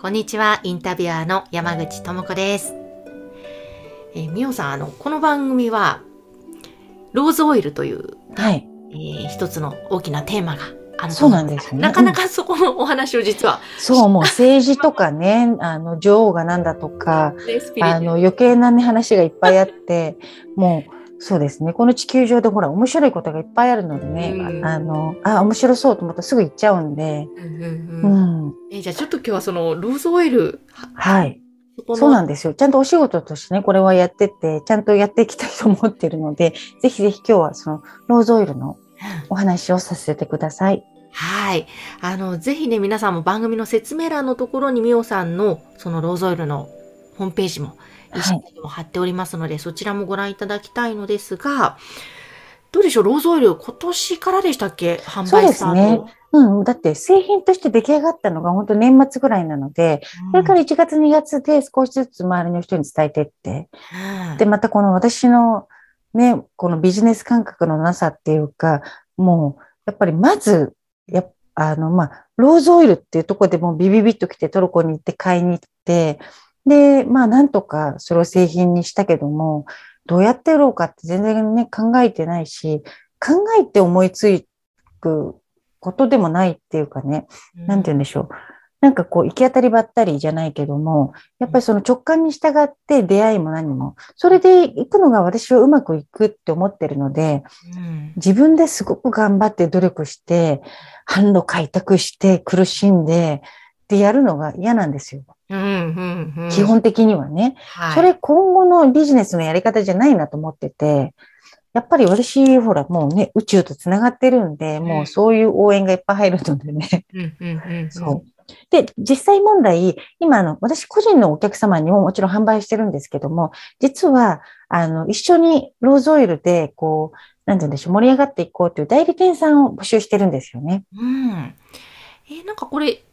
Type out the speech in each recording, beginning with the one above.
こんにちは、インタビュアーの山口智子です。えー、みおさん、あの、この番組は、ローズオイルという、はい。えー一つの大きなテーマがあるとそう思なんですよねなかなかそこのお話を実は、そうもう政治とかねあの女王がなんだとかあの余計な、ね、話がいっぱいあってもうそうですね。この地球上でほら面白いことがいっぱいあるのでね、うん。あのあ面白そうと思ったらすぐ行っちゃうんで、うんうんううんんえーじゃあちょっと今日はそのローズオイル、ははい。そうなんですよ。ちゃんとお仕事としてねこれはやっててちゃんとやっていきたいと思ってるので ぜひぜひ今日はそのローズオイルの お話をさせてください。はい。あの、ぜひね、皆さんも番組の説明欄のところにみおさんのそのローズオイルのホームページもはい。一緒にも貼っておりますので、そちらもご覧いただきたいのですが、どうでしょう、ローズオイル、今年からでしたっけ？販そうです売スタート。ねうん、だって製品として出来上がったのが本当年末ぐらいなので、うん。それから1月2月で少しずつ周りの人に伝えていって、うん。で、またこの私のね、このビジネス感覚のなさっていうか、もう、やっぱりまず、やっあの、まあ、ローズオイルっていうところでもうビビビッと来てトルコに行って買いに行って、で、まあ、なんとかそれを製品にしたけども、どうやって売ろうかって全然ね、考えてないし、考えて思いつくことでもないっていうかね、なんて言うんでしょう。なんかこう、行き当たりばったりじゃないけども、やっぱりその直感に従って出会いも何も、それで行くのが私はうまくいくって思ってるので、うん自分ですごく頑張って努力して、販路開拓して苦しんで、でやるのが嫌なんですよ。うんうんうん基本的にはね。はいそれ今後のビジネスのやり方じゃないなと思ってて、やっぱり私、ほら、もうね、宇宙とつながってるんで、もうそういう応援がいっぱい入るのでね。うんうんうんうんそう。で、実際問題、今、あの、私個人のお客様にももちろん販売してるんですけども、実は、あの、一緒にローズオイルで、こう、なんて言うんでしょう、盛り上がっていこうという代理店さんを募集してるんですよね。うん。えーなんかこれ、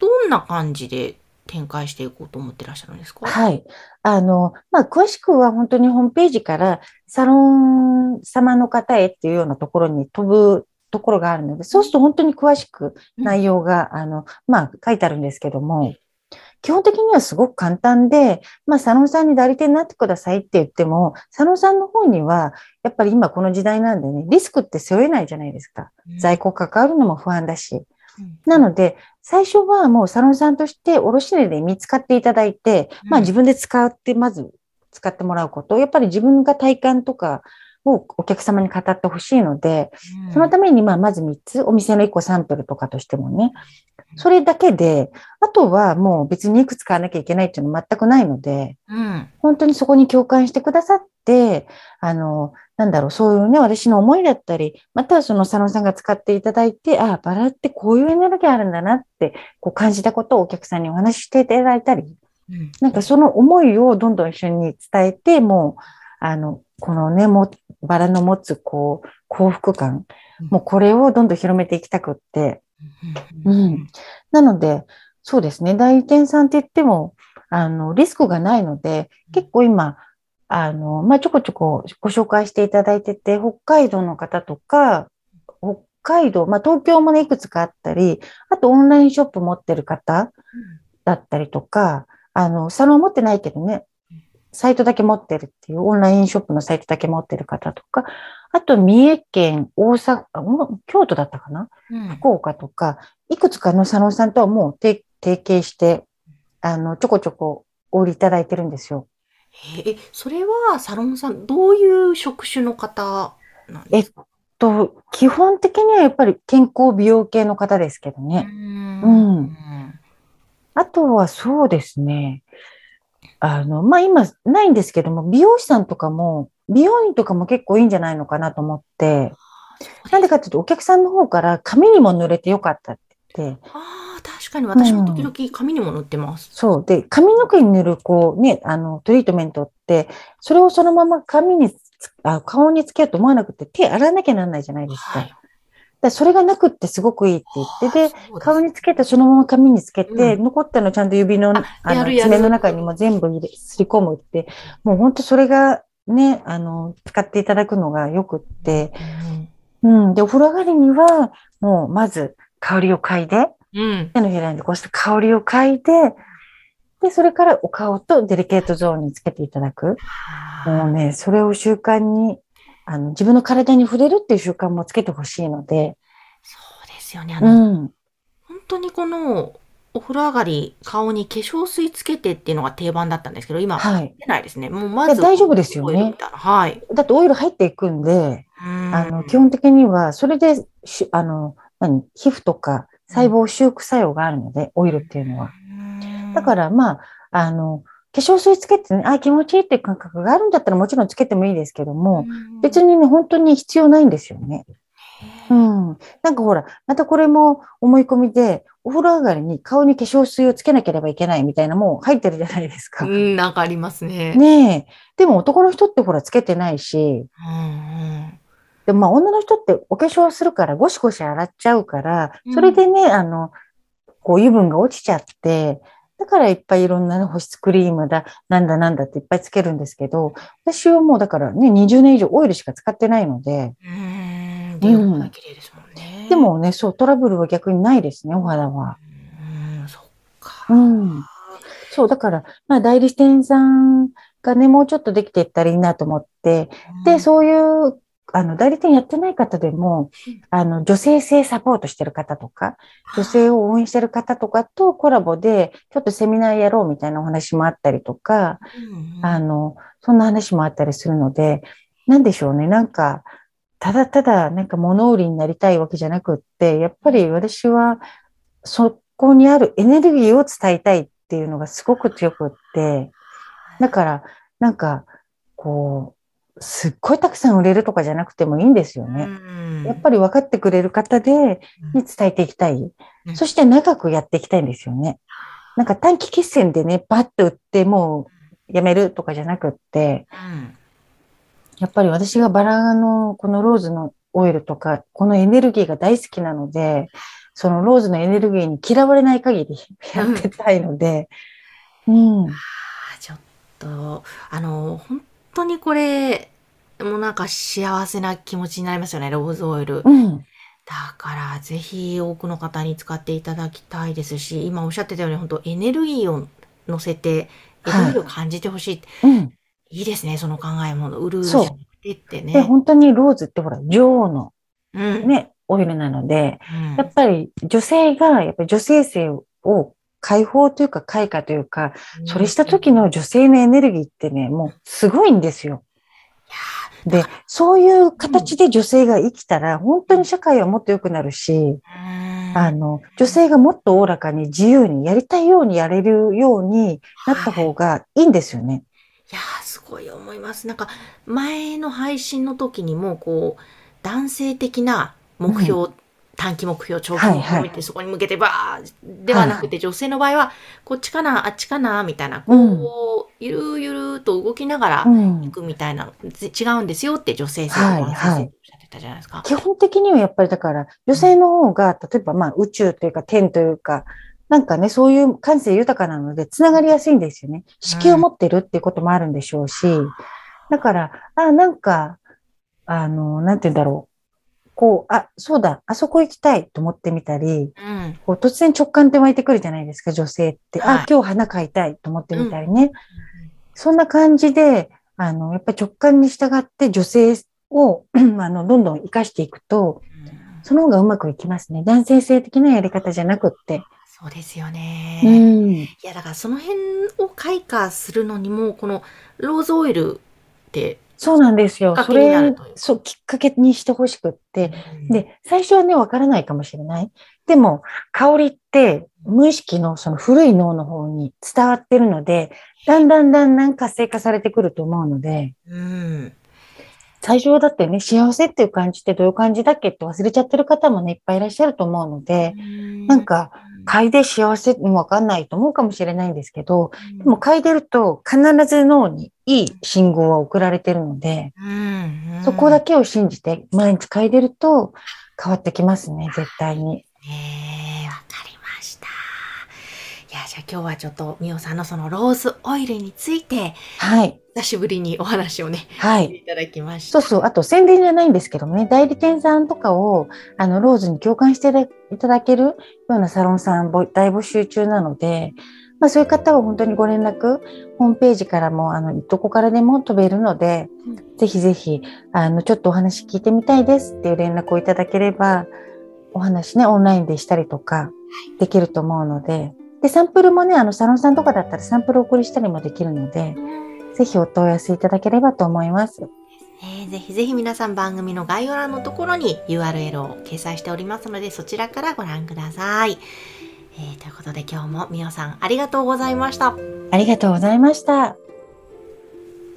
どんな感じで展開していこうと思ってらっしゃるんですか？はい。あの、まあ、詳しくは本当にホームページからサロン様の方へっていうようなところに飛ぶところがあるので、そうすると本当に詳しく内容が、あの、まあ、書いてあるんですけども、基本的にはすごく簡単で、まあ、サロンさんに代理店になってくださいって言っても、サロンさんの方には、やっぱり今この時代なんでね、リスクって背負えないじゃないですか。在庫関わるのも不安だし。なので、最初はもうサロンさんとして卸値で見つかっていただいて、まあうん。自分で使って、まず使ってもらうこと、やっぱり自分が体感とかをお客様に語ってほしいので、うん。そのためにまあまず3つ、お店の1個サンプルとかとしてもね、それだけで、あとはもう別にいくつ買わなきゃいけないっていうのは全くないので、うん。本当にそこに共感してくださって、あの、なんだろう、そういうね、私の思いだったり、またはそのサロンさんが使っていただいて、ああ、バラってこういうエネルギーあるんだなって、こう感じたことをお客さんにお話ししていただいたり、うん。なんかその思いをどんどん一緒に伝えて、もう、あの、このね、もう、バラの持つ、こう、幸福感、もうこれをどんどん広めていきたくって、うんなので、そうですね、代理店さんって言っても、あの、リスクがないので、結構今、あの、まあ、ちょこちょこご紹介していただいてて、北海道の方とか、北海道、まあ、東京もね、いくつかあったり、あとオンラインショップ持ってる方だったりとか、あの、サロン持ってないけどね、サイトだけ持ってるっていう、オンラインショップのサイトだけ持ってる方とか、あと三重県、大阪、京都だったかな？うん福岡とか、いくつかのサロンさんとはもう提提携して、あの、ちょこちょこお売りいただいてるんですよ。え、それはサロンさん、どういう職種の方なんえっですか？と、基本的にはやっぱり健康美容系の方ですけどね。んうんあとはそうですね。あの、まあ、今ないんですけども、美容師さんとかも、美容院とかも結構いいんじゃないのかなと思って、なんでかっていうと、お客さんの方から髪にも濡れてよかったって言って、ああ、確かに私も時々髪にも塗ってます。そう。で、髪の毛に塗る、こうね、あの、トリートメントって、それをそのまま髪につ、あ顔につけようと思わなくて、手洗わなきゃなんないじゃないですか。はい。それがなくってすごくいいって言って、で、顔につけてそのまま髪につけて、う残ったのちゃんと指の、の、爪の中にも全部入れ、すり込むって、もう本当それがね、あの、使っていただくのがよくって、うん。で、お風呂上がりには、もうまず香りを嗅いで、うん。うん。手のひらにこうして香りを嗅いで、で、それからお顔とデリケートゾーンにつけていただく。もうね、それを習慣に、あの、自分の体に触れるっていう習慣もつけてほしいので、そうですよね。あうの、ん。本当にこの、お風呂上がり、顔に化粧水つけてっていうのが定番だったんですけど、今、はい。出ないですね。もうまず、大丈夫ですよねはい。だってオイル入っていくんで、ああの、基本的には、それでし、あの、何、皮膚とか細胞修復作用があるので、オイルっていうのは。だからら、まあ、あの、化粧水つけてね、あ、気持ちいいっていう感覚があるんだったらもちろんつけてもいいですけども、別に、にね、本当に必要ないんですよね。うん。なんかほら、またこれも思い込みで、お風呂上がりに顔に化粧水をつけなければいけないみたいなもう入ってるじゃないですか。うん、なんかありますね。ねえ。でも男の人ってほらつけてないし、うんでもまあ女の人ってお化粧するからゴシゴシ洗っちゃうからうん、それでね、あの、こう油分が落ちちゃって、だからいっぱいいろんなね保湿クリームだ、なんだなんだっていっぱいつけるんですけど、私はもうだからね、20年以上オイルしか使ってないので、うん。うん。で、お肌綺麗ですもんね。で、もね、そう、トラブルは逆にないですね、お肌は。うん、そっか。うん。そう、だから、まあ代理店さんがね、もうちょっとできていったらいいなと思って、で、そういう、あの、代理店やってない方でもうん、あの、女性性サポートしてる方とか、女性を応援してる方とかとコラボで、ちょっとセミナーやろうみたいなお話もあったりとか、うん、あの、そんな話もあったりするので、なんでしょうね、なんか、ただただ、なんか物売りになりたいわけじゃなくって、やっぱり私は、そこにあるエネルギーを伝えたいっていうのがすごく強くって、だから、なんか、こう、すっごいたくさん売れるとかじゃなくてもいいんですよね。ねやっぱり分かってくれる方で、に伝えていきたい。うんそして長くやっていきたいんですよね。なんか短期決戦でね、バッと売ってもうやめるとかじゃなくって、うんやっぱり私がバラのこのローズのオイルとか、このエネルギーが大好きなので、そのローズのエネルギーに嫌われない限りやってたいので、うん。あーちょっと、あの、本当にこれ、もうなんか幸せな気持ちになりますよね、ローズオイル。うん。だから、ぜひ多くの方に使っていただきたいですし、今おっしゃってたように、本当エネルギーを乗せて、エネルギーを感じてほしい。うん。い、いですね、その考えも。売るじゃなくてってで、ね。本当にローズってほら、女王のうん。ね、オイルなので、うんやっぱり女性が、やっぱり女性性を解放というか開花というか、それした時の女性のエネルギーってね、もうすごいんですよ。いやで、そういう形で女性が生きたら、本当に社会はもっと良くなるし、あの、女性がもっとおおらかに自由にやりたいようにやれるようになった方がいいんですよね。いやー、すごい思います。なんか、前の配信の時にも、こう、男性的な目標、短期目標、長期目はいはい。標ってそこに向けてばーではなくて、女性の場合は、こっちかな、あっちかな、みたいな、こう、ゆるゆると動きながらうん。行くみたいな違うんですよって女性性はいの男性性っておっしゃってたじゃないですか。基本的にはやっぱりだから、女性の方が、例えばまあ宇宙というか天というか、なんかね、そういう感性豊かなので、つながりやすいんですよね。子宮を持ってるっていうこともあるんでしょうし、だから、あ、なんか、あの、なんて言うんだろう。こう、あ、そうだ、あそこ行きたいと思ってみたり、うん。こう突然直感って湧いてくるじゃないですか、女性って。はいあ、今日花買いたいと思ってみたりね。そんな感じで、あの、やっぱり直感に従って女性を、あの、どんどん活かしていくと、その方がうまくいきますね。男性性的なやり方じゃなくって。そうですよね。うん。いや、だからその辺を開花するのにも、このローズオイルって、そうなんですよ。そきっかけになれるという、そう、きっかけにしてほしくって。うん、で、最初はね、わからないかもしれない。でも、香りって、無意識のその古い脳の方に伝わってるので、だんだんだんだん活性化されてくると思うので、うん。最初はだってね、幸せっていう感じってどういう感じだっけって忘れちゃってる方もね、いっぱいいらっしゃると思うので、なんか、嗅いで幸せもわかんないと思うかもしれないんですけど、でも嗅いでると必ず脳にいい信号は送られてるので、そこだけを信じて毎日嗅いでると変わってきますね、絶対に。じゃあ今日はちょっとみおさんのそのローズオイルについて、はい。久しぶりにお話をね、はい。いただきました。そうそう。あと宣伝じゃないんですけどもね、代理店さんとかを、あの、ローズに共感していただけるようなサロンさん大募集中なので、まあそういう方は本当にご連絡、ホームページからも、あの、どこからでも飛べるので、うん、ぜひぜひ、あの、ちょっとお話聞いてみたいですっていう連絡をいただければ、お話ね、オンラインでしたりとか、できると思うので、で、サンプルもね、あの、サロンさんとかだったらサンプルお送りしたりもできるので、ぜひお問い合わせいただければと思います。えー、ぜひぜひ皆さん番組の概要欄のところに URL を掲載しておりますので、そちらからご覧ください。えー、ということで今日もみおさんありがとうございました。ありがとうございました。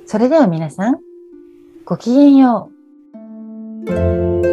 それでは皆さん、ごきげんよう。